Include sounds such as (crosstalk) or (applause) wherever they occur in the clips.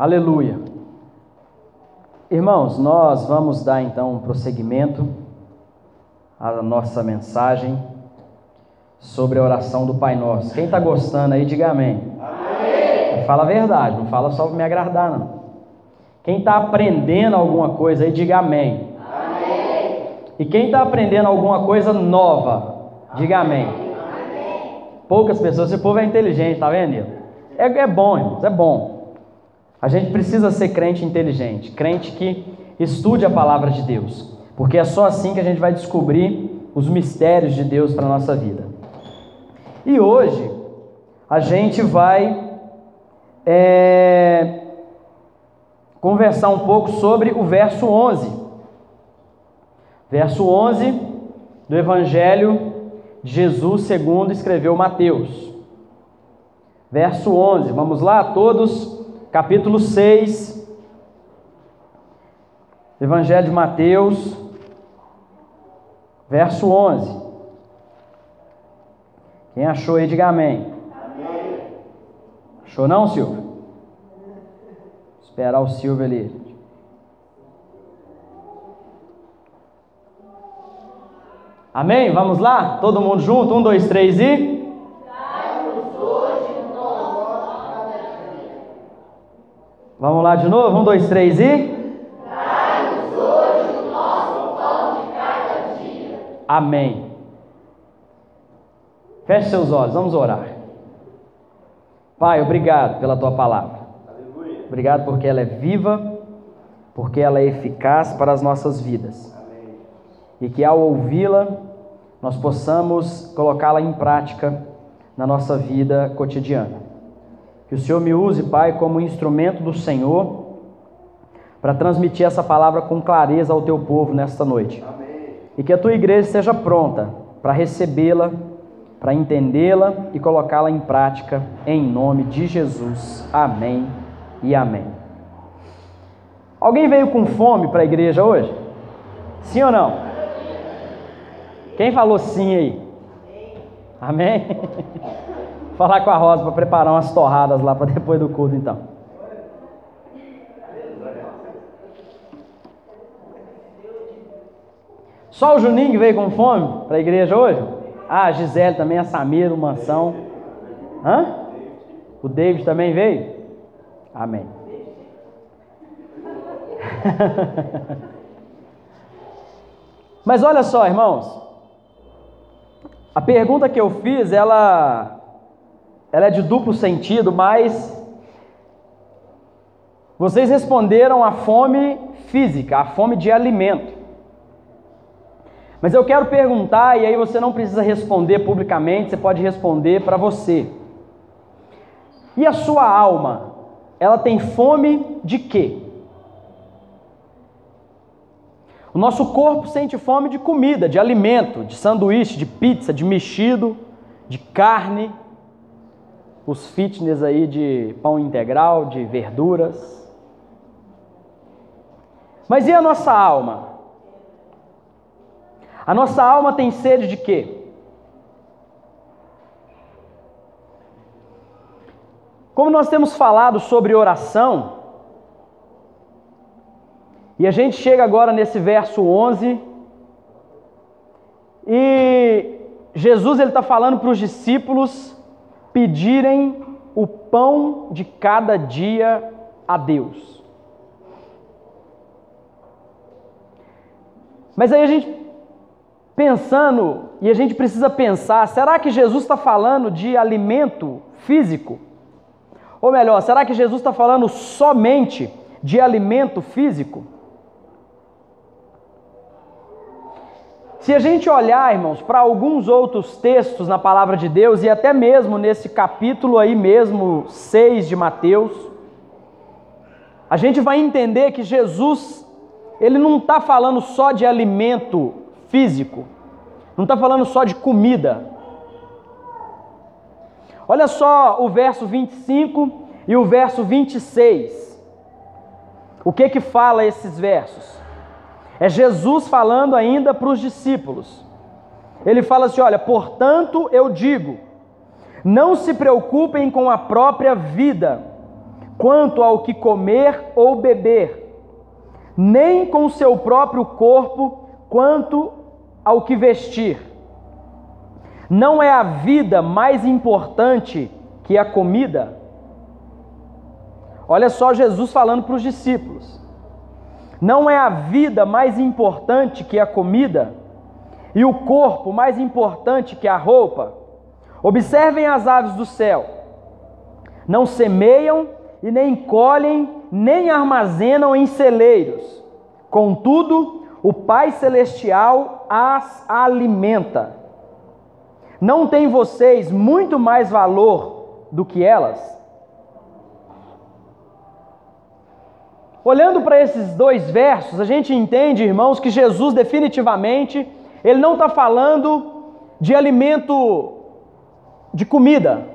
Aleluia. Irmãos, nós vamos dar então um prosseguimento à nossa mensagem sobre a oração do Pai Nosso. Quem está gostando aí, diga amém. amém. Fala a verdade, não fala só para me agradar, não. Quem está aprendendo alguma coisa aí, diga amém. amém. E quem está aprendendo alguma coisa nova, diga amém. amém. Poucas pessoas, esse povo é inteligente, tá vendo? É, é bom, irmãos, é bom. A gente precisa ser crente inteligente, crente que estude a palavra de Deus, porque é só assim que a gente vai descobrir os mistérios de Deus para a nossa vida. E hoje a gente vai é, conversar um pouco sobre o verso 11. Verso 11 do Evangelho de Jesus segundo escreveu Mateus. Verso 11, vamos lá todos, capítulo 6, Evangelho de Mateus, verso 11. Quem achou aí, diga amém. amém. Achou não, Silvio? Esperar o Silvio ali. Amém? Vamos lá? Todo mundo junto? Um, dois, três e. Vamos lá de novo? Um, dois, três e. Amém. Feche seus olhos, vamos orar. Pai, obrigado pela tua palavra. Aleluia. Obrigado porque ela é viva, porque ela é eficaz para as nossas vidas. Amém. E que ao ouvi-la, nós possamos colocá-la em prática na nossa vida cotidiana. Que o Senhor me use, Pai, como instrumento do Senhor para transmitir essa palavra com clareza ao teu povo nesta noite. Amém. E que a tua igreja esteja pronta para recebê-la para entendê-la e colocá-la em prática, em nome de Jesus. Amém e amém. Alguém veio com fome para a igreja hoje? Sim ou não? Quem falou sim aí? Amém? (laughs) Falar com a Rosa para preparar umas torradas lá para depois do culto então. Só o Juninho que veio com fome para a igreja hoje? Ah, a Gisele também, a Samira, o Mansão. Hã? O David também veio? Amém. (laughs) Mas olha só, irmãos. A pergunta que eu fiz, ela, ela é de duplo sentido, mas vocês responderam a fome física, a fome de alimento. Mas eu quero perguntar, e aí você não precisa responder publicamente, você pode responder para você. E a sua alma, ela tem fome de quê? O nosso corpo sente fome de comida, de alimento, de sanduíche, de pizza, de mexido, de carne, os fitness aí de pão integral, de verduras. Mas e a nossa alma? A nossa alma tem sede de quê? Como nós temos falado sobre oração, e a gente chega agora nesse verso 11, e Jesus ele está falando para os discípulos pedirem o pão de cada dia a Deus. Mas aí a gente pensando, e a gente precisa pensar: será que Jesus está falando de alimento físico? Ou melhor, será que Jesus está falando somente de alimento físico? Se a gente olhar, irmãos, para alguns outros textos na palavra de Deus, e até mesmo nesse capítulo aí mesmo, 6 de Mateus, a gente vai entender que Jesus, ele não está falando só de alimento físico. Não está falando só de comida. Olha só o verso 25 e o verso 26. O que que fala esses versos? É Jesus falando ainda para os discípulos. Ele fala assim: Olha, portanto eu digo, não se preocupem com a própria vida, quanto ao que comer ou beber, nem com seu próprio corpo quanto ao que vestir. Não é a vida mais importante que a comida? Olha só Jesus falando para os discípulos. Não é a vida mais importante que a comida e o corpo mais importante que a roupa? Observem as aves do céu. Não semeiam e nem colhem, nem armazenam em celeiros. Contudo, o Pai Celestial as alimenta. Não tem vocês muito mais valor do que elas? Olhando para esses dois versos, a gente entende, irmãos, que Jesus definitivamente, ele não está falando de alimento de comida.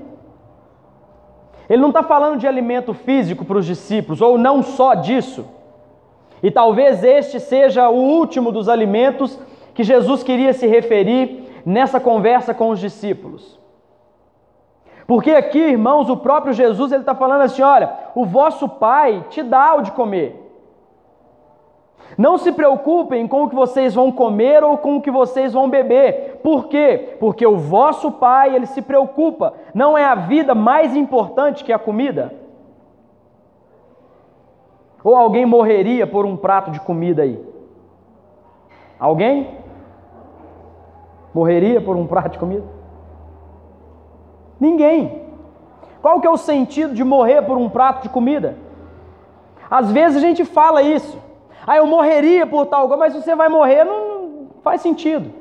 Ele não está falando de alimento físico para os discípulos, ou não só disso. E talvez este seja o último dos alimentos que Jesus queria se referir nessa conversa com os discípulos. Porque aqui, irmãos, o próprio Jesus ele está falando assim: olha, o vosso Pai te dá o de comer. Não se preocupem com o que vocês vão comer ou com o que vocês vão beber. Por quê? Porque o vosso Pai, ele se preocupa. Não é a vida mais importante que a comida? Ou alguém morreria por um prato de comida aí? Alguém? Morreria por um prato de comida? Ninguém. Qual que é o sentido de morrer por um prato de comida? Às vezes a gente fala isso. Ah, eu morreria por tal coisa, mas você vai morrer, não faz sentido.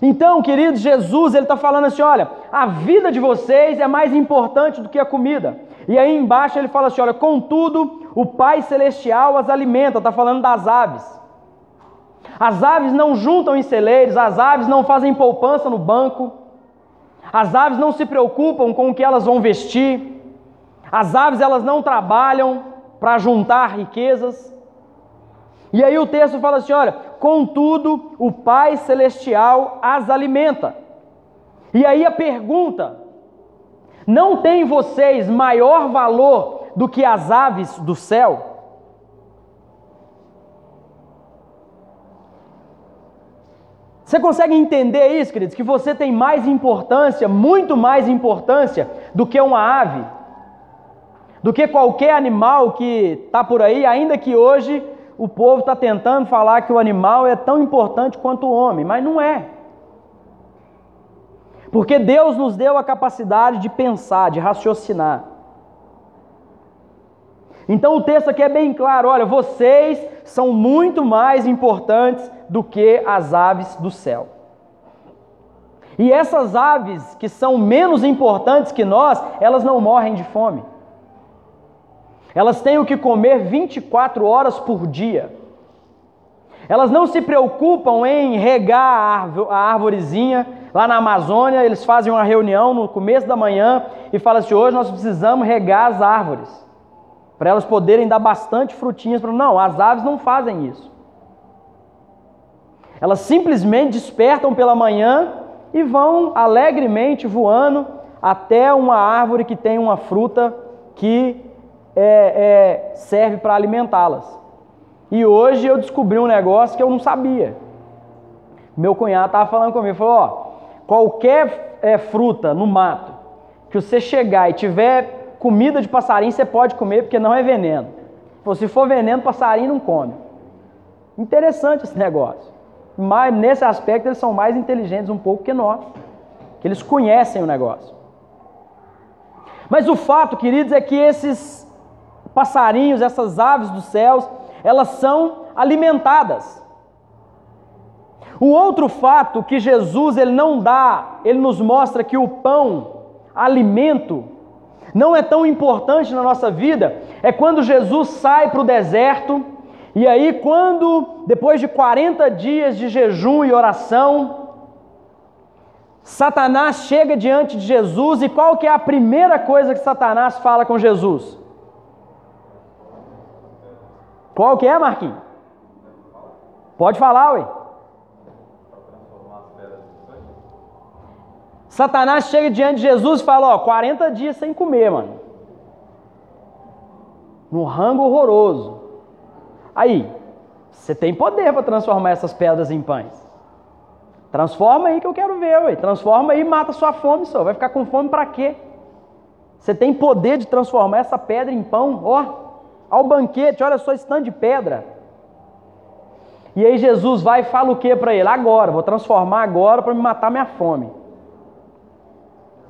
Então, querido, Jesus, ele está falando assim: olha, a vida de vocês é mais importante do que a comida. E aí embaixo ele fala assim: olha, contudo, o Pai Celestial as alimenta, está falando das aves. As aves não juntam em celeiros, as aves não fazem poupança no banco, as aves não se preocupam com o que elas vão vestir, as aves elas não trabalham para juntar riquezas. E aí o texto fala assim: olha, contudo, o Pai Celestial as alimenta. E aí a pergunta: não tem vocês maior valor do que as aves do céu? Você consegue entender isso, queridos? Que você tem mais importância, muito mais importância do que uma ave, do que qualquer animal que está por aí, ainda que hoje o povo está tentando falar que o animal é tão importante quanto o homem, mas não é. Porque Deus nos deu a capacidade de pensar, de raciocinar. Então o texto aqui é bem claro: olha, vocês são muito mais importantes do que as aves do céu. E essas aves que são menos importantes que nós, elas não morrem de fome. Elas têm o que comer 24 horas por dia. Elas não se preocupam em regar a árvorezinha. Lá na Amazônia, eles fazem uma reunião no começo da manhã e falam assim: hoje nós precisamos regar as árvores para elas poderem dar bastante frutinhas. Não, as aves não fazem isso. Elas simplesmente despertam pela manhã e vão alegremente voando até uma árvore que tem uma fruta que é, é, serve para alimentá-las. E hoje eu descobri um negócio que eu não sabia. Meu cunhado estava falando comigo, falou, ó, qualquer é, fruta no mato que você chegar e tiver comida de passarinho, você pode comer porque não é veneno. Se for veneno, passarinho não come. Interessante esse negócio. Mas nesse aspecto eles são mais inteligentes um pouco que nós, que eles conhecem o negócio. Mas o fato, queridos, é que esses passarinhos, essas aves dos céus, elas são alimentadas. O outro fato que Jesus ele não dá, ele nos mostra que o pão, alimento, não é tão importante na nossa vida, é quando Jesus sai para o deserto e aí, quando, depois de 40 dias de jejum e oração, Satanás chega diante de Jesus e qual que é a primeira coisa que Satanás fala com Jesus? Qual que é, Marquinhos? Pode falar, ué. Satanás chega diante de Jesus e fala: Ó, 40 dias sem comer, mano. Num rango horroroso. Aí, você tem poder para transformar essas pedras em pães. Transforma aí que eu quero ver, ué. Transforma aí e mata sua fome, só. Vai ficar com fome para quê? Você tem poder de transformar essa pedra em pão, ó. Ao banquete, olha só esse tanto de pedra. E aí Jesus vai e fala o que para ele? Agora, vou transformar agora para me matar minha fome.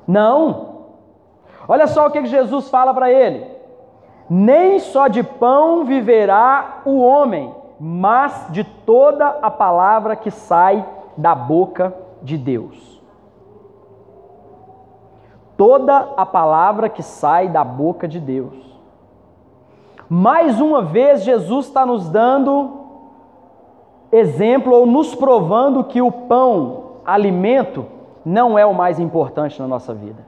Não. Olha só o que Jesus fala para ele. Nem só de pão viverá o homem, mas de toda a palavra que sai da boca de Deus. Toda a palavra que sai da boca de Deus. Mais uma vez, Jesus está nos dando exemplo ou nos provando que o pão, alimento, não é o mais importante na nossa vida.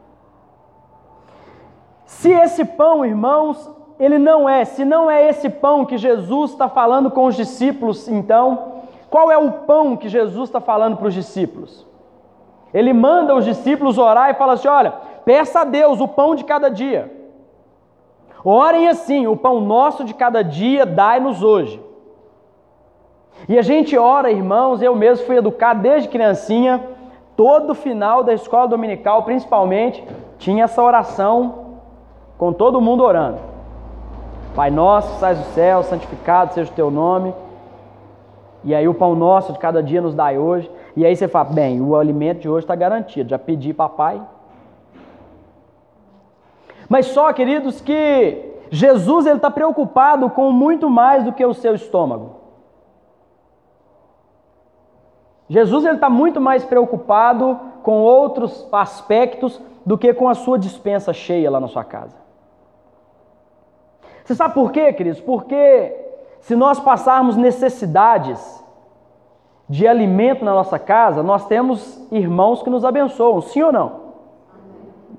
Se esse pão, irmãos, ele não é, se não é esse pão que Jesus está falando com os discípulos, então, qual é o pão que Jesus está falando para os discípulos? Ele manda os discípulos orar e fala assim: olha, peça a Deus o pão de cada dia. Orem assim: o pão nosso de cada dia dai-nos hoje. E a gente ora, irmãos, eu mesmo fui educado desde criancinha, todo final da escola dominical, principalmente, tinha essa oração com todo mundo orando. Pai nosso, sais do céu, santificado seja o teu nome. E aí o pão nosso de cada dia nos dai hoje. E aí você fala, bem, o alimento de hoje está garantido, já pedi papai. Mas só, queridos, que Jesus ele está preocupado com muito mais do que o seu estômago. Jesus está muito mais preocupado com outros aspectos do que com a sua dispensa cheia lá na sua casa. Você sabe por quê, queridos? Porque se nós passarmos necessidades de alimento na nossa casa, nós temos irmãos que nos abençoam, sim ou não?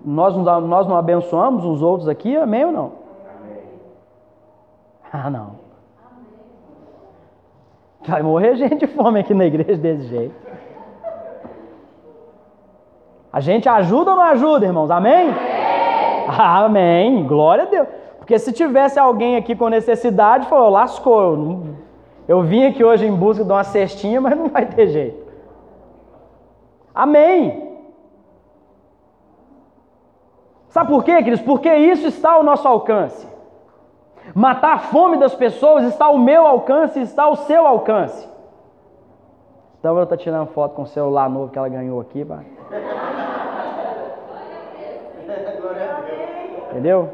Nós, nós não abençoamos os outros aqui, amém ou não? Amém. Ah, não. Vai morrer (laughs) gente de fome aqui na igreja desse jeito. A gente ajuda ou não ajuda, irmãos? Amém? Amém. Amém. Glória a Deus. Porque se tivesse alguém aqui com necessidade, falou, lascou. Eu, eu vim aqui hoje em busca de uma cestinha, mas não vai ter jeito. Amém. Sabe por quê, queridos? Porque isso está ao nosso alcance. Matar a fome das pessoas está ao meu alcance, está ao seu alcance. Então ela está tirando foto com o celular novo que ela ganhou aqui, vai. Entendeu?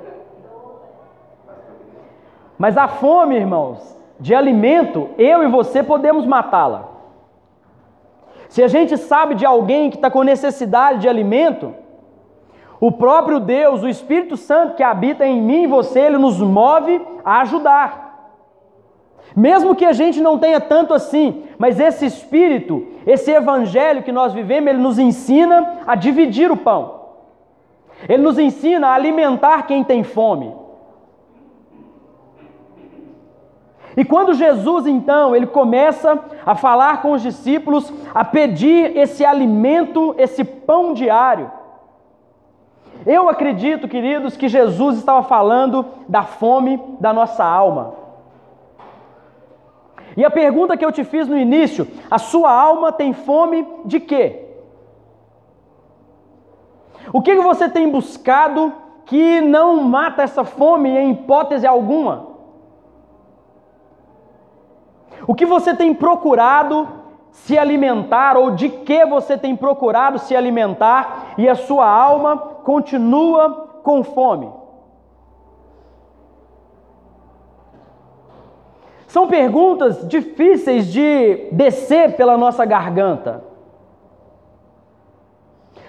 Mas a fome, irmãos, de alimento, eu e você podemos matá-la. Se a gente sabe de alguém que está com necessidade de alimento, o próprio Deus, o Espírito Santo que habita em mim e você, ele nos move a ajudar. Mesmo que a gente não tenha tanto assim, mas esse Espírito, esse Evangelho que nós vivemos, ele nos ensina a dividir o pão. Ele nos ensina a alimentar quem tem fome. E quando Jesus então, ele começa a falar com os discípulos, a pedir esse alimento, esse pão diário. Eu acredito, queridos, que Jesus estava falando da fome da nossa alma. E a pergunta que eu te fiz no início, a sua alma tem fome de quê? O que você tem buscado que não mata essa fome em hipótese alguma? O que você tem procurado se alimentar ou de que você tem procurado se alimentar e a sua alma continua com fome? São perguntas difíceis de descer pela nossa garganta.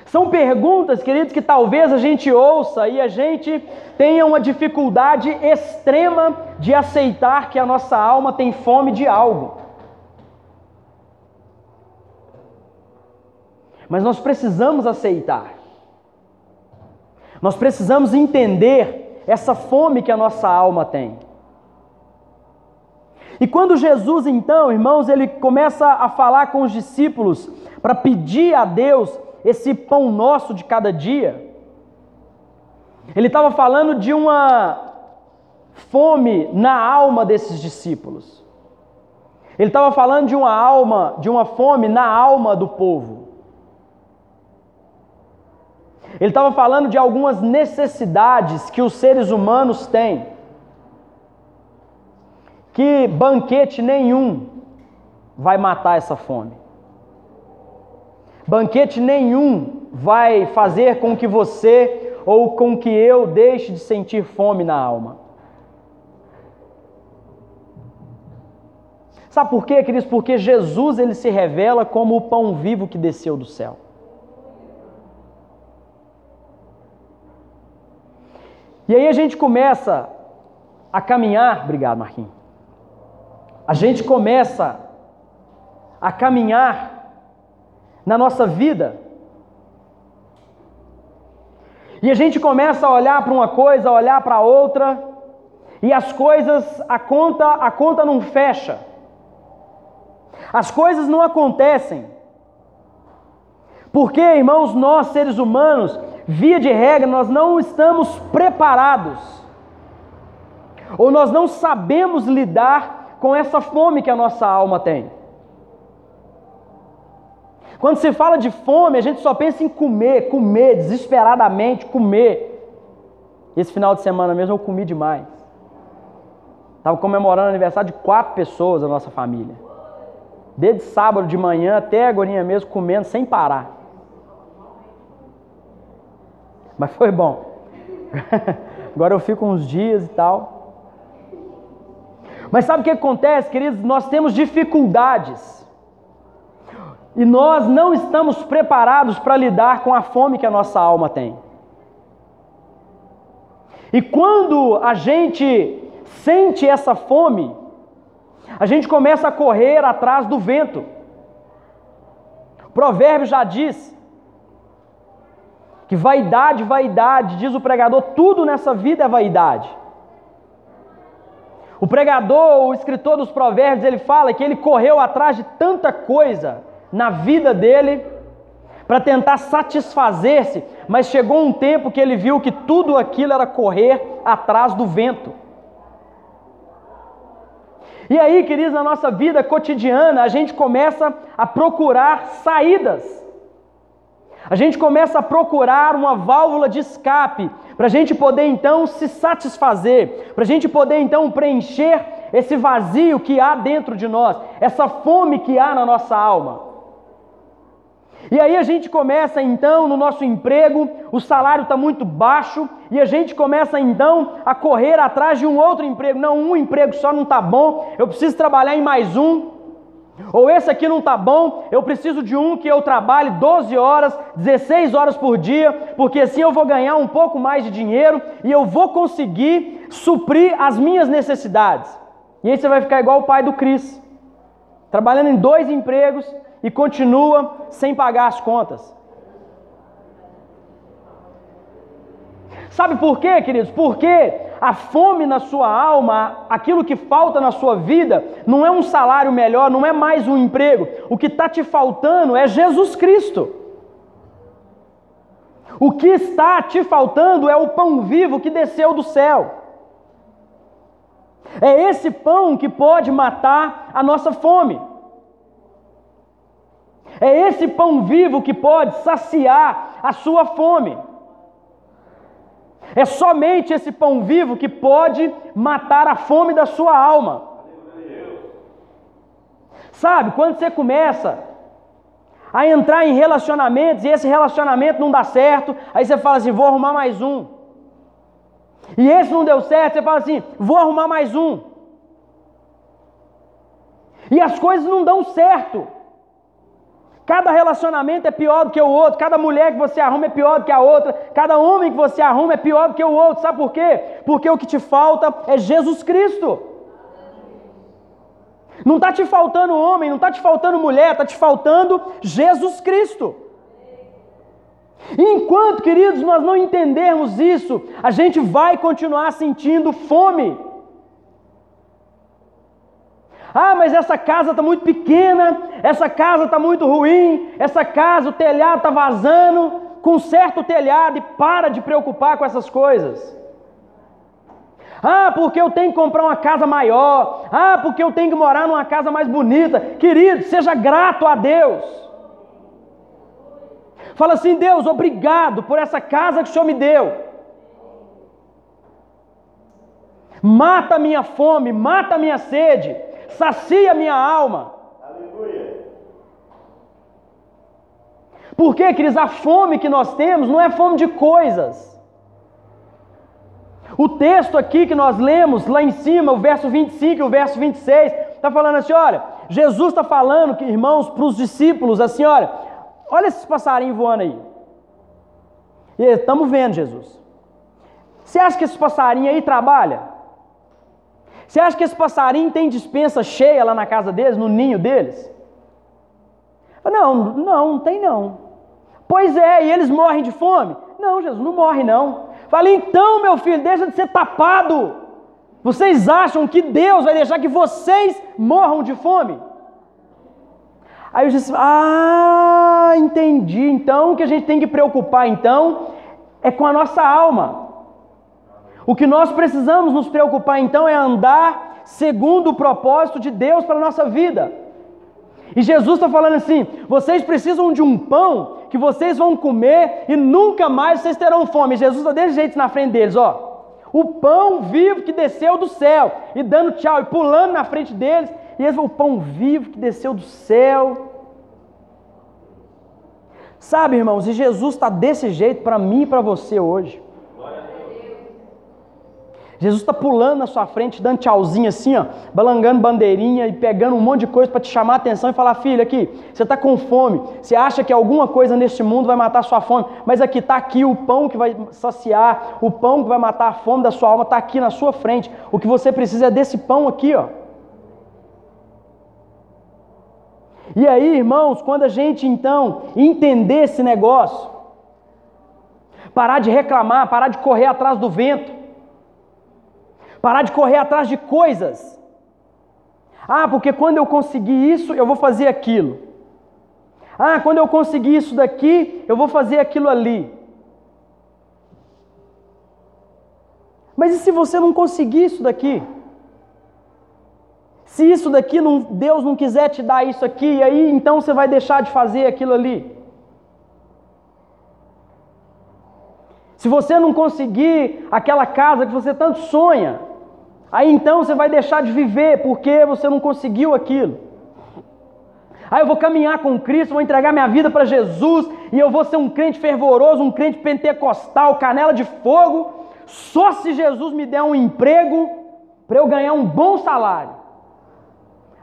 São perguntas, queridos, que talvez a gente ouça e a gente tenha uma dificuldade extrema de aceitar que a nossa alma tem fome de algo. Mas nós precisamos aceitar. Nós precisamos entender essa fome que a nossa alma tem. E quando Jesus, então, irmãos, ele começa a falar com os discípulos para pedir a Deus esse pão nosso de cada dia. Ele estava falando de uma fome na alma desses discípulos. Ele estava falando de uma alma, de uma fome na alma do povo. Ele estava falando de algumas necessidades que os seres humanos têm, que banquete nenhum vai matar essa fome. Banquete nenhum vai fazer com que você ou com que eu deixe de sentir fome na alma. Sabe por quê, queridos? Porque Jesus ele se revela como o pão vivo que desceu do céu. E aí a gente começa a caminhar, obrigado Marquinhos. A gente começa a caminhar na nossa vida. E a gente começa a olhar para uma coisa, a olhar para outra, e as coisas, a conta, a conta não fecha. As coisas não acontecem. Porque, irmãos, nós seres humanos, via de regra, nós não estamos preparados, ou nós não sabemos lidar com essa fome que a nossa alma tem. Quando se fala de fome, a gente só pensa em comer, comer, desesperadamente comer. Esse final de semana mesmo eu comi demais. Estava comemorando o aniversário de quatro pessoas da nossa família. Desde sábado de manhã até agora mesmo comendo sem parar. Mas foi bom. (laughs) Agora eu fico uns dias e tal. Mas sabe o que acontece, queridos? Nós temos dificuldades. E nós não estamos preparados para lidar com a fome que a nossa alma tem. E quando a gente sente essa fome, a gente começa a correr atrás do vento. O provérbio já diz: que vaidade, vaidade, diz o pregador, tudo nessa vida é vaidade. O pregador, o escritor dos provérbios, ele fala que ele correu atrás de tanta coisa na vida dele para tentar satisfazer-se, mas chegou um tempo que ele viu que tudo aquilo era correr atrás do vento. E aí, queridos, na nossa vida cotidiana, a gente começa a procurar saídas. A gente começa a procurar uma válvula de escape para a gente poder então se satisfazer, para a gente poder então preencher esse vazio que há dentro de nós, essa fome que há na nossa alma. E aí a gente começa então no nosso emprego, o salário está muito baixo, e a gente começa então a correr atrás de um outro emprego. Não, um emprego só não está bom, eu preciso trabalhar em mais um. Ou esse aqui não está bom, eu preciso de um que eu trabalhe 12 horas, 16 horas por dia, porque assim eu vou ganhar um pouco mais de dinheiro e eu vou conseguir suprir as minhas necessidades. E aí você vai ficar igual o pai do Cris, trabalhando em dois empregos e continua sem pagar as contas. Sabe por quê, queridos? Porque a fome na sua alma, aquilo que falta na sua vida, não é um salário melhor, não é mais um emprego. O que está te faltando é Jesus Cristo. O que está te faltando é o pão vivo que desceu do céu. É esse pão que pode matar a nossa fome. É esse pão vivo que pode saciar a sua fome. É somente esse pão vivo que pode matar a fome da sua alma. Sabe, quando você começa a entrar em relacionamentos e esse relacionamento não dá certo, aí você fala assim: vou arrumar mais um. E esse não deu certo, você fala assim: vou arrumar mais um. E as coisas não dão certo. Cada relacionamento é pior do que o outro, cada mulher que você arruma é pior do que a outra, cada homem que você arruma é pior do que o outro. Sabe por quê? Porque o que te falta é Jesus Cristo. Não está te faltando homem, não está te faltando mulher, está te faltando Jesus Cristo. Enquanto, queridos, nós não entendermos isso, a gente vai continuar sentindo fome. Ah, mas essa casa está muito pequena, essa casa está muito ruim, essa casa, o telhado está vazando. Conserta o telhado e para de preocupar com essas coisas. Ah, porque eu tenho que comprar uma casa maior. Ah, porque eu tenho que morar numa casa mais bonita. Querido, seja grato a Deus. Fala assim: Deus, obrigado por essa casa que o Senhor me deu. Mata a minha fome, mata a minha sede, sacia minha alma. Aleluia. Porque, queridos, a fome que nós temos não é fome de coisas. O texto aqui que nós lemos lá em cima, o verso 25 e o verso 26, está falando assim: olha, Jesus está falando, que, irmãos, para os discípulos, assim: olha, olha esses passarinhos voando aí. E estamos vendo, Jesus. Você acha que esse passarinho aí trabalha? Você acha que esse passarinho tem dispensa cheia lá na casa deles, no ninho deles? Não, não, não tem não. Pois é, e eles morrem de fome? Não, Jesus, não morre não. Falei, então, meu filho, deixa de ser tapado. Vocês acham que Deus vai deixar que vocês morram de fome? Aí eu disse, ah, entendi. Então, o que a gente tem que preocupar, então, é com a nossa alma. O que nós precisamos nos preocupar, então, é andar segundo o propósito de Deus para a nossa vida. E Jesus está falando assim: vocês precisam de um pão que vocês vão comer e nunca mais vocês terão fome. Jesus está desse jeito na frente deles, ó. O pão vivo que desceu do céu, e dando tchau, e pulando na frente deles, e eles o pão vivo que desceu do céu. Sabe, irmãos, e Jesus está desse jeito para mim e para você hoje. Jesus está pulando na sua frente, dando tchauzinho assim, ó, balangando bandeirinha e pegando um monte de coisa para te chamar a atenção e falar: filho, aqui, você está com fome, você acha que alguma coisa neste mundo vai matar a sua fome, mas aqui está aqui o pão que vai saciar, o pão que vai matar a fome da sua alma está aqui na sua frente. O que você precisa é desse pão aqui, ó. E aí, irmãos, quando a gente então entender esse negócio, parar de reclamar, parar de correr atrás do vento, parar de correr atrás de coisas. Ah, porque quando eu conseguir isso, eu vou fazer aquilo. Ah, quando eu conseguir isso daqui, eu vou fazer aquilo ali. Mas e se você não conseguir isso daqui? Se isso daqui não, Deus não quiser te dar isso aqui, e aí então você vai deixar de fazer aquilo ali. Se você não conseguir aquela casa que você tanto sonha, Aí então você vai deixar de viver porque você não conseguiu aquilo. Aí eu vou caminhar com Cristo, vou entregar minha vida para Jesus e eu vou ser um crente fervoroso, um crente pentecostal, canela de fogo, só se Jesus me der um emprego para eu ganhar um bom salário.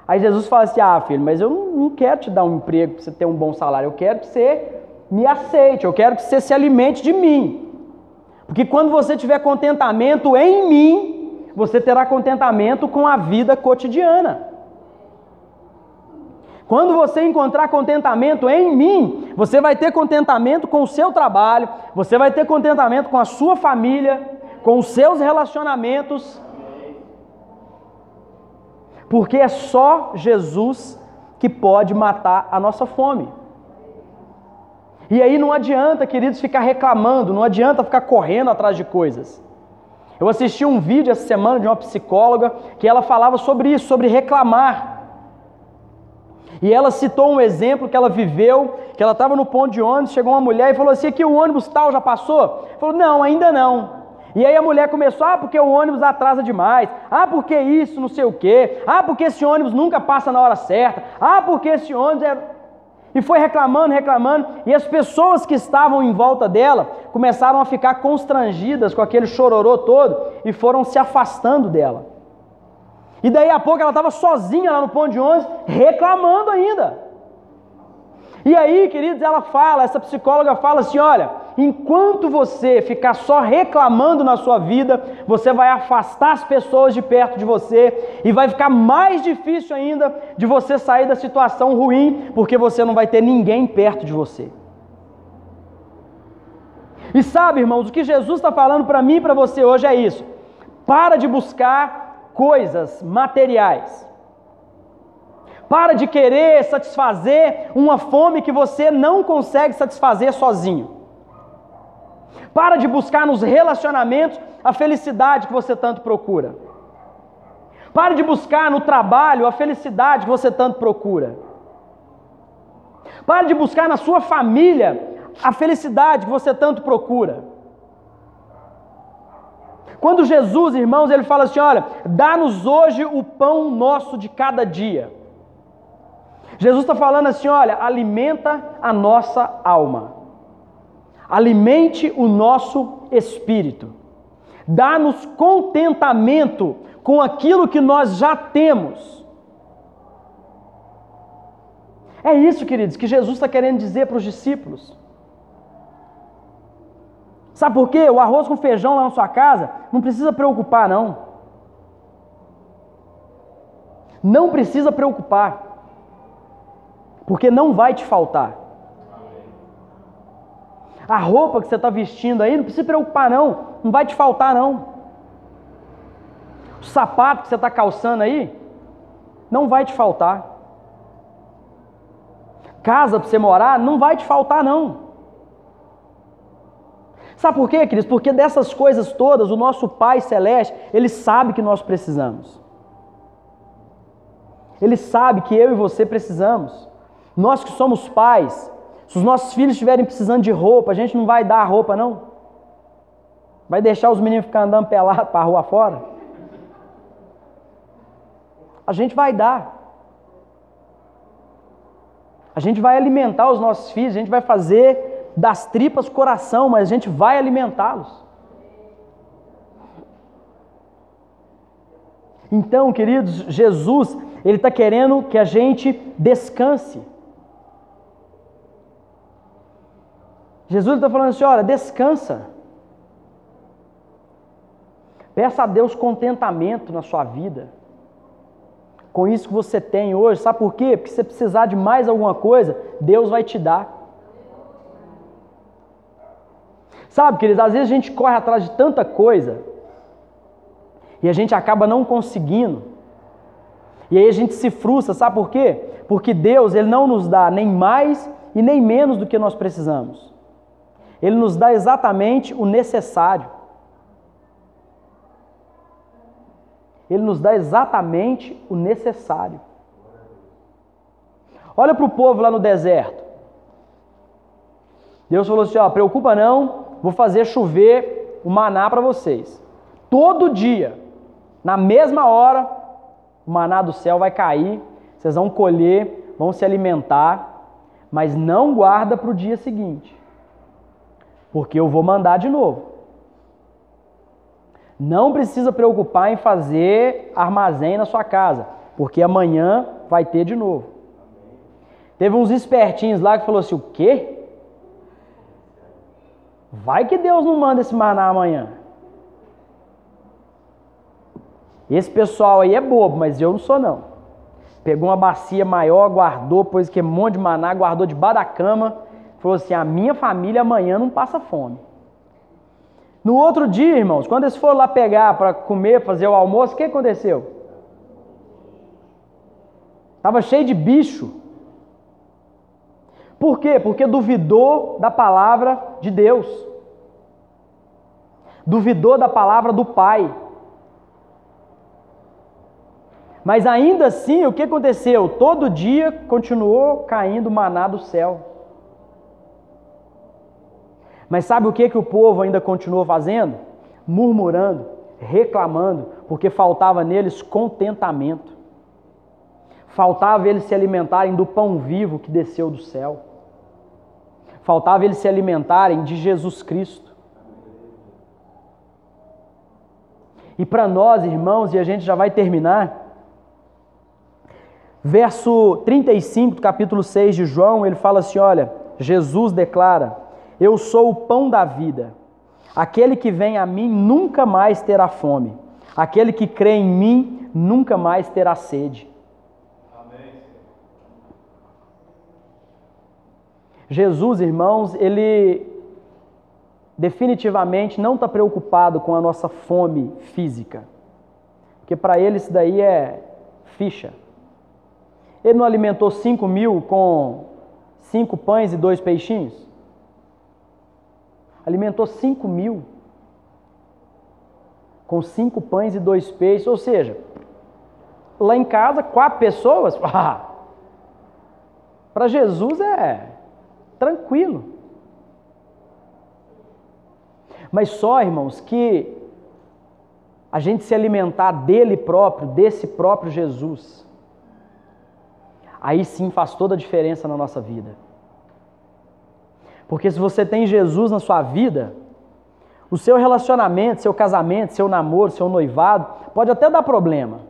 Aí Jesus fala assim: Ah, filho, mas eu não quero te dar um emprego para você ter um bom salário, eu quero que você me aceite, eu quero que você se alimente de mim. Porque quando você tiver contentamento em mim, você terá contentamento com a vida cotidiana. Quando você encontrar contentamento em mim, você vai ter contentamento com o seu trabalho, você vai ter contentamento com a sua família, com os seus relacionamentos. Porque é só Jesus que pode matar a nossa fome. E aí não adianta, queridos, ficar reclamando, não adianta ficar correndo atrás de coisas. Eu assisti um vídeo essa semana de uma psicóloga que ela falava sobre isso, sobre reclamar. E ela citou um exemplo que ela viveu, que ela estava no ponto de ônibus, chegou uma mulher e falou assim: aqui o ônibus tal já passou? Falou, não, ainda não. E aí a mulher começou, ah, porque o ônibus atrasa demais, ah, porque isso, não sei o quê, ah, porque esse ônibus nunca passa na hora certa, ah, porque esse ônibus é. E foi reclamando, reclamando, e as pessoas que estavam em volta dela começaram a ficar constrangidas com aquele chororô todo e foram se afastando dela. E daí a pouco ela estava sozinha lá no ponto de ônibus, reclamando ainda. E aí, queridos, ela fala, essa psicóloga fala assim: olha, enquanto você ficar só reclamando na sua vida, você vai afastar as pessoas de perto de você e vai ficar mais difícil ainda de você sair da situação ruim, porque você não vai ter ninguém perto de você. E sabe, irmãos, o que Jesus está falando para mim e para você hoje é isso: para de buscar coisas materiais. Para de querer satisfazer uma fome que você não consegue satisfazer sozinho. Para de buscar nos relacionamentos a felicidade que você tanto procura. Pare de buscar no trabalho a felicidade que você tanto procura. Pare de buscar na sua família a felicidade que você tanto procura. Quando Jesus, irmãos, ele fala assim: olha, dá-nos hoje o pão nosso de cada dia. Jesus está falando assim: olha, alimenta a nossa alma, alimente o nosso espírito, dá-nos contentamento com aquilo que nós já temos. É isso, queridos, que Jesus está querendo dizer para os discípulos. Sabe por quê? O arroz com feijão lá na sua casa não precisa preocupar, não. Não precisa preocupar. Porque não vai te faltar. A roupa que você está vestindo aí, não precisa preocupar, não. Não vai te faltar, não. O sapato que você está calçando aí, não vai te faltar. Casa para você morar, não vai te faltar, não. Sabe por quê, queridos? Porque dessas coisas todas, o nosso Pai Celeste, Ele sabe que nós precisamos. Ele sabe que eu e você precisamos. Nós que somos pais, se os nossos filhos estiverem precisando de roupa, a gente não vai dar a roupa, não? Vai deixar os meninos ficar andando pelados para a rua fora? A gente vai dar. A gente vai alimentar os nossos filhos, a gente vai fazer das tripas coração, mas a gente vai alimentá-los. Então, queridos, Jesus, Ele está querendo que a gente descanse. Jesus está falando assim: olha, descansa. Peça a Deus contentamento na sua vida. Com isso que você tem hoje, sabe por quê? Porque se você precisar de mais alguma coisa, Deus vai te dar. Sabe, queridos, às vezes a gente corre atrás de tanta coisa e a gente acaba não conseguindo. E aí a gente se frustra, sabe por quê? Porque Deus, ele não nos dá nem mais e nem menos do que nós precisamos. Ele nos dá exatamente o necessário. Ele nos dá exatamente o necessário. Olha para o povo lá no deserto. Deus falou assim: ó, preocupa não, vou fazer chover o maná para vocês. Todo dia, na mesma hora, o maná do céu vai cair, vocês vão colher, vão se alimentar, mas não guarda para o dia seguinte, porque eu vou mandar de novo. Não precisa preocupar em fazer armazém na sua casa, porque amanhã vai ter de novo. Teve uns espertinhos lá que falou assim: o quê? Vai que Deus não manda esse maná amanhã. Esse pessoal aí é bobo, mas eu não sou não. Pegou uma bacia maior, guardou, pôs que um monte de maná, guardou debaixo da cama. Falou assim: a minha família amanhã não passa fome. No outro dia, irmãos, quando eles foram lá pegar para comer, fazer o almoço, o que aconteceu? Estava cheio de bicho. Por quê? Porque duvidou da palavra de Deus. Duvidou da palavra do Pai. Mas ainda assim, o que aconteceu? Todo dia continuou caindo maná do céu. Mas sabe o que, que o povo ainda continuou fazendo? Murmurando, reclamando, porque faltava neles contentamento. Faltava eles se alimentarem do pão vivo que desceu do céu. Faltava eles se alimentarem de Jesus Cristo. E para nós, irmãos, e a gente já vai terminar, verso 35 do capítulo 6 de João, ele fala assim: Olha, Jesus declara: Eu sou o pão da vida. Aquele que vem a mim nunca mais terá fome. Aquele que crê em mim nunca mais terá sede. Jesus, irmãos, ele definitivamente não está preocupado com a nossa fome física, porque para ele isso daí é ficha. Ele não alimentou cinco mil com cinco pães e dois peixinhos? Alimentou cinco mil com cinco pães e dois peixes, ou seja, lá em casa, quatro pessoas, (laughs) ah, para Jesus é tranquilo. Mas só, irmãos, que a gente se alimentar dele próprio, desse próprio Jesus, aí sim faz toda a diferença na nossa vida. Porque se você tem Jesus na sua vida, o seu relacionamento, seu casamento, seu namoro, seu noivado, pode até dar problema.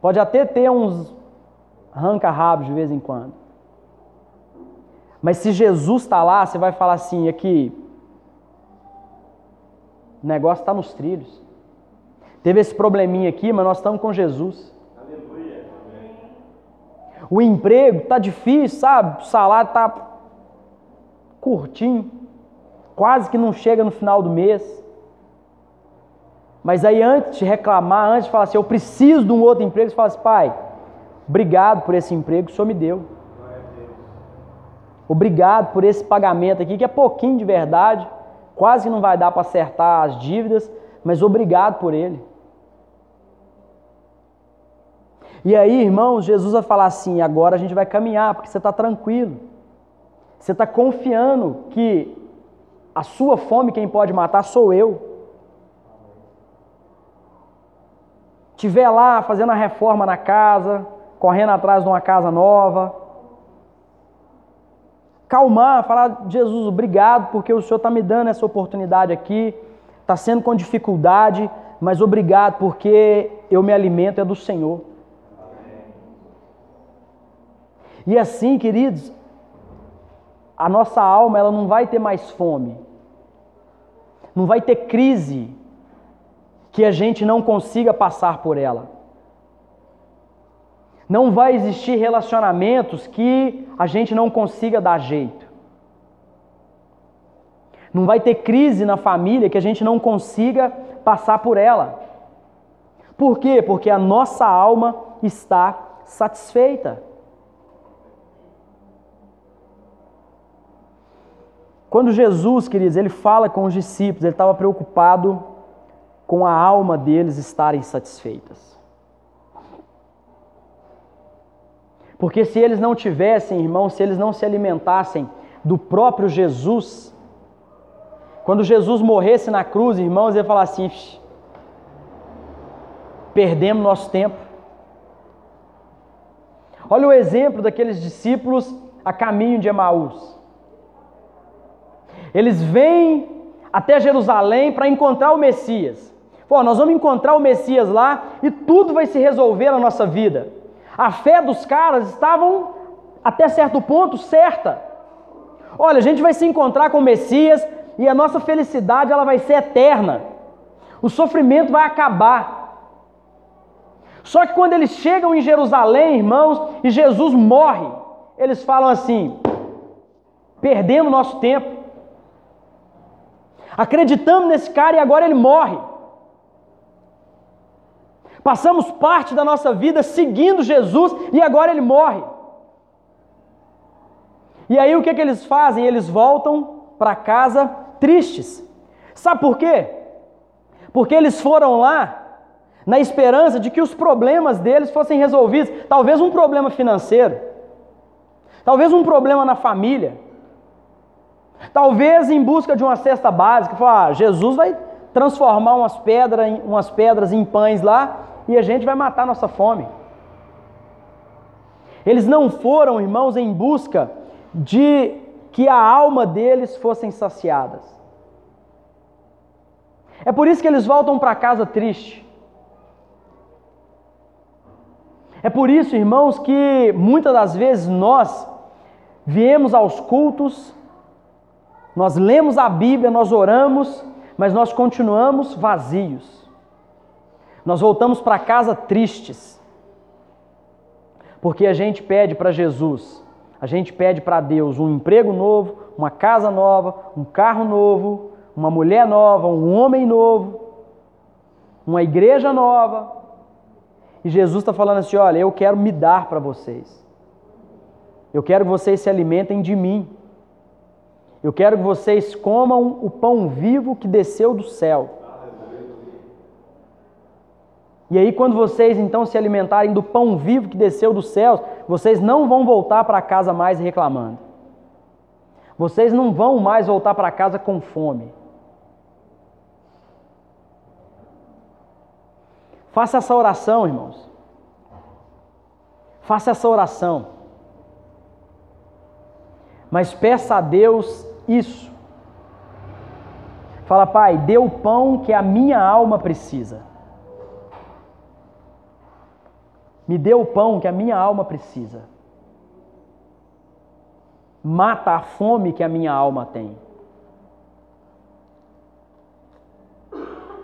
Pode até ter uns arranca-rabos de vez em quando. Mas se Jesus está lá, você vai falar assim: aqui, o negócio está nos trilhos. Teve esse probleminha aqui, mas nós estamos com Jesus. Aleluia. O emprego está difícil, sabe? O salário está curtinho quase que não chega no final do mês. Mas aí antes de reclamar, antes de falar assim, eu preciso de um outro emprego, você fala assim, pai, obrigado por esse emprego que o senhor me deu. Obrigado por esse pagamento aqui, que é pouquinho de verdade, quase que não vai dar para acertar as dívidas, mas obrigado por ele. E aí, irmãos, Jesus vai falar assim: agora a gente vai caminhar, porque você está tranquilo. Você está confiando que a sua fome, quem pode matar sou eu. Tiver lá fazendo a reforma na casa, correndo atrás de uma casa nova. Calmar, falar, Jesus, obrigado porque o Senhor está me dando essa oportunidade aqui. Está sendo com dificuldade, mas obrigado porque eu me alimento é do Senhor. E assim, queridos, a nossa alma ela não vai ter mais fome não vai ter crise que a gente não consiga passar por ela. Não vai existir relacionamentos que a gente não consiga dar jeito. Não vai ter crise na família que a gente não consiga passar por ela. Por quê? Porque a nossa alma está satisfeita. Quando Jesus, queridos, ele fala com os discípulos, ele estava preocupado com a alma deles estarem satisfeitas. Porque se eles não tivessem, irmãos, se eles não se alimentassem do próprio Jesus, quando Jesus morresse na cruz, irmãos, ele ia falar assim: perdemos nosso tempo. Olha o exemplo daqueles discípulos a caminho de Emaús. Eles vêm até Jerusalém para encontrar o Messias. Pô, nós vamos encontrar o Messias lá e tudo vai se resolver na nossa vida. A fé dos caras estavam até certo ponto certa. Olha, a gente vai se encontrar com o Messias e a nossa felicidade ela vai ser eterna. O sofrimento vai acabar. Só que quando eles chegam em Jerusalém, irmãos, e Jesus morre, eles falam assim: perdemos nosso tempo. Acreditamos nesse cara e agora ele morre. Passamos parte da nossa vida seguindo Jesus e agora ele morre. E aí o que, que eles fazem? Eles voltam para casa tristes. Sabe por quê? Porque eles foram lá na esperança de que os problemas deles fossem resolvidos. Talvez um problema financeiro, talvez um problema na família, Talvez em busca de uma cesta básica, falar, ah, Jesus vai transformar umas pedras, umas pedras em pães lá e a gente vai matar nossa fome. Eles não foram, irmãos, em busca de que a alma deles fossem saciadas. É por isso que eles voltam para casa triste. É por isso, irmãos, que muitas das vezes nós viemos aos cultos nós lemos a Bíblia, nós oramos, mas nós continuamos vazios. Nós voltamos para casa tristes. Porque a gente pede para Jesus, a gente pede para Deus um emprego novo, uma casa nova, um carro novo, uma mulher nova, um homem novo, uma igreja nova. E Jesus está falando assim: olha, eu quero me dar para vocês. Eu quero que vocês se alimentem de mim. Eu quero que vocês comam o pão vivo que desceu do céu. E aí, quando vocês então se alimentarem do pão vivo que desceu dos céus, vocês não vão voltar para casa mais reclamando. Vocês não vão mais voltar para casa com fome. Faça essa oração, irmãos. Faça essa oração. Mas peça a Deus isso. Fala, Pai, dê o pão que a minha alma precisa. Me dê o pão que a minha alma precisa. Mata a fome que a minha alma tem.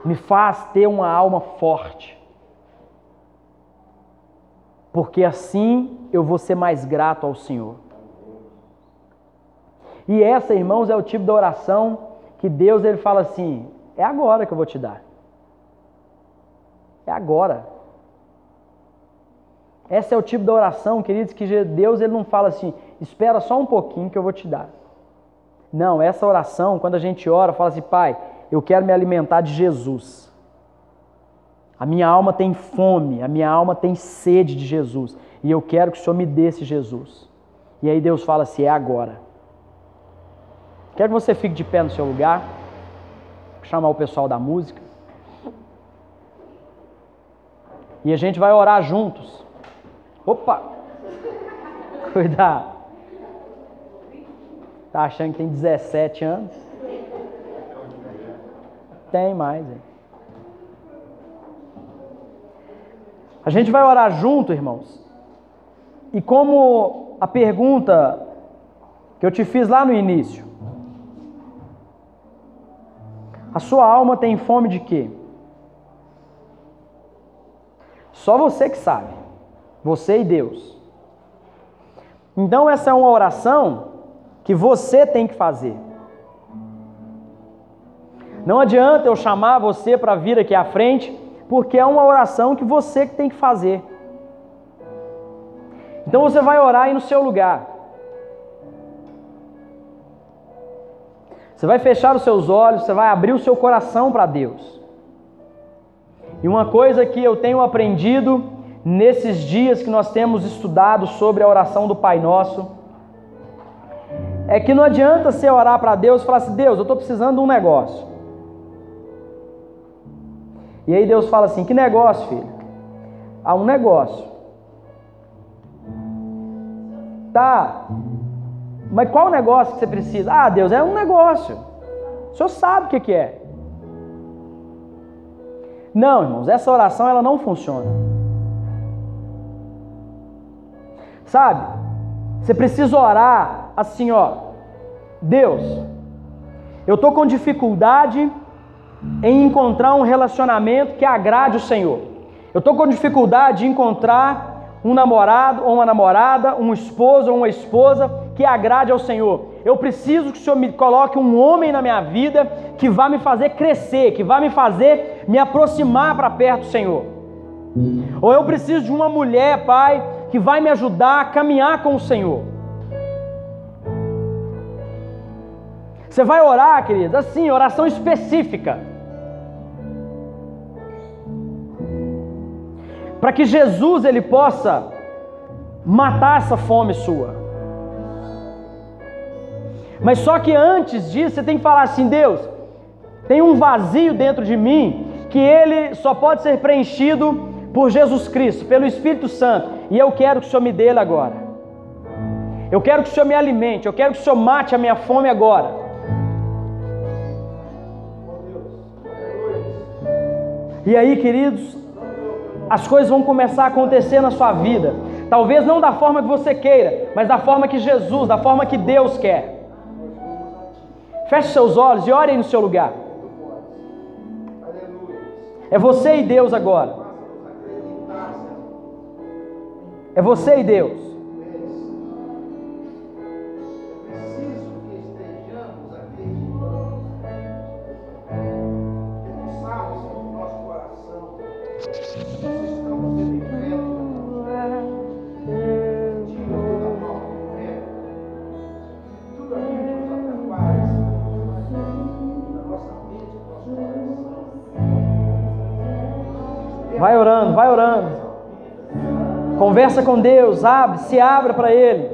Me faz ter uma alma forte porque assim eu vou ser mais grato ao Senhor. E essa, irmãos, é o tipo de oração que Deus ele fala assim: é agora que eu vou te dar. É agora. Essa é o tipo de oração, queridos, que Deus ele não fala assim: espera só um pouquinho que eu vou te dar. Não, essa oração, quando a gente ora, fala assim: Pai, eu quero me alimentar de Jesus. A minha alma tem fome, a minha alma tem sede de Jesus. E eu quero que o Senhor me dê esse Jesus. E aí Deus fala assim: é agora. Quero que você fique de pé no seu lugar. Chamar o pessoal da música. E a gente vai orar juntos. Opa! (laughs) Cuidado. Tá achando que tem 17 anos? Tem mais, hein? A gente vai orar junto, irmãos. E como a pergunta que eu te fiz lá no início, a sua alma tem fome de quê? Só você que sabe. Você e Deus. Então essa é uma oração que você tem que fazer. Não adianta eu chamar você para vir aqui à frente porque é uma oração que você que tem que fazer. Então você vai orar aí no seu lugar. Você vai fechar os seus olhos, você vai abrir o seu coração para Deus. E uma coisa que eu tenho aprendido nesses dias que nós temos estudado sobre a oração do Pai Nosso, é que não adianta você orar para Deus e falar assim: Deus, eu estou precisando de um negócio. E aí Deus fala assim: Que negócio, filho? Há um negócio. Tá. Mas qual negócio que você precisa? Ah, Deus, é um negócio. O senhor sabe o que, é. Não, irmãos, essa oração ela não funciona. Sabe? Você precisa orar assim, ó. Deus, eu tô com dificuldade em encontrar um relacionamento que agrade o Senhor. Eu estou com dificuldade de encontrar um namorado ou uma namorada, um esposo ou uma esposa que agrade ao Senhor. Eu preciso que o Senhor me coloque um homem na minha vida que vá me fazer crescer, que vá me fazer me aproximar para perto do Senhor. Ou eu preciso de uma mulher, Pai, que vai me ajudar a caminhar com o Senhor. Você vai orar, querido, assim, oração específica. para que Jesus ele possa matar essa fome sua. Mas só que antes disso você tem que falar assim: Deus, tem um vazio dentro de mim que ele só pode ser preenchido por Jesus Cristo, pelo Espírito Santo, e eu quero que o Senhor me dê ele agora. Eu quero que o Senhor me alimente, eu quero que o Senhor mate a minha fome agora. E aí, queridos, as coisas vão começar a acontecer na sua vida. Talvez não da forma que você queira, mas da forma que Jesus, da forma que Deus quer. Feche seus olhos e ore no seu lugar. É você e Deus agora. É você e Deus. Vai orando, vai orando. Conversa com Deus, abre, se abra para Ele.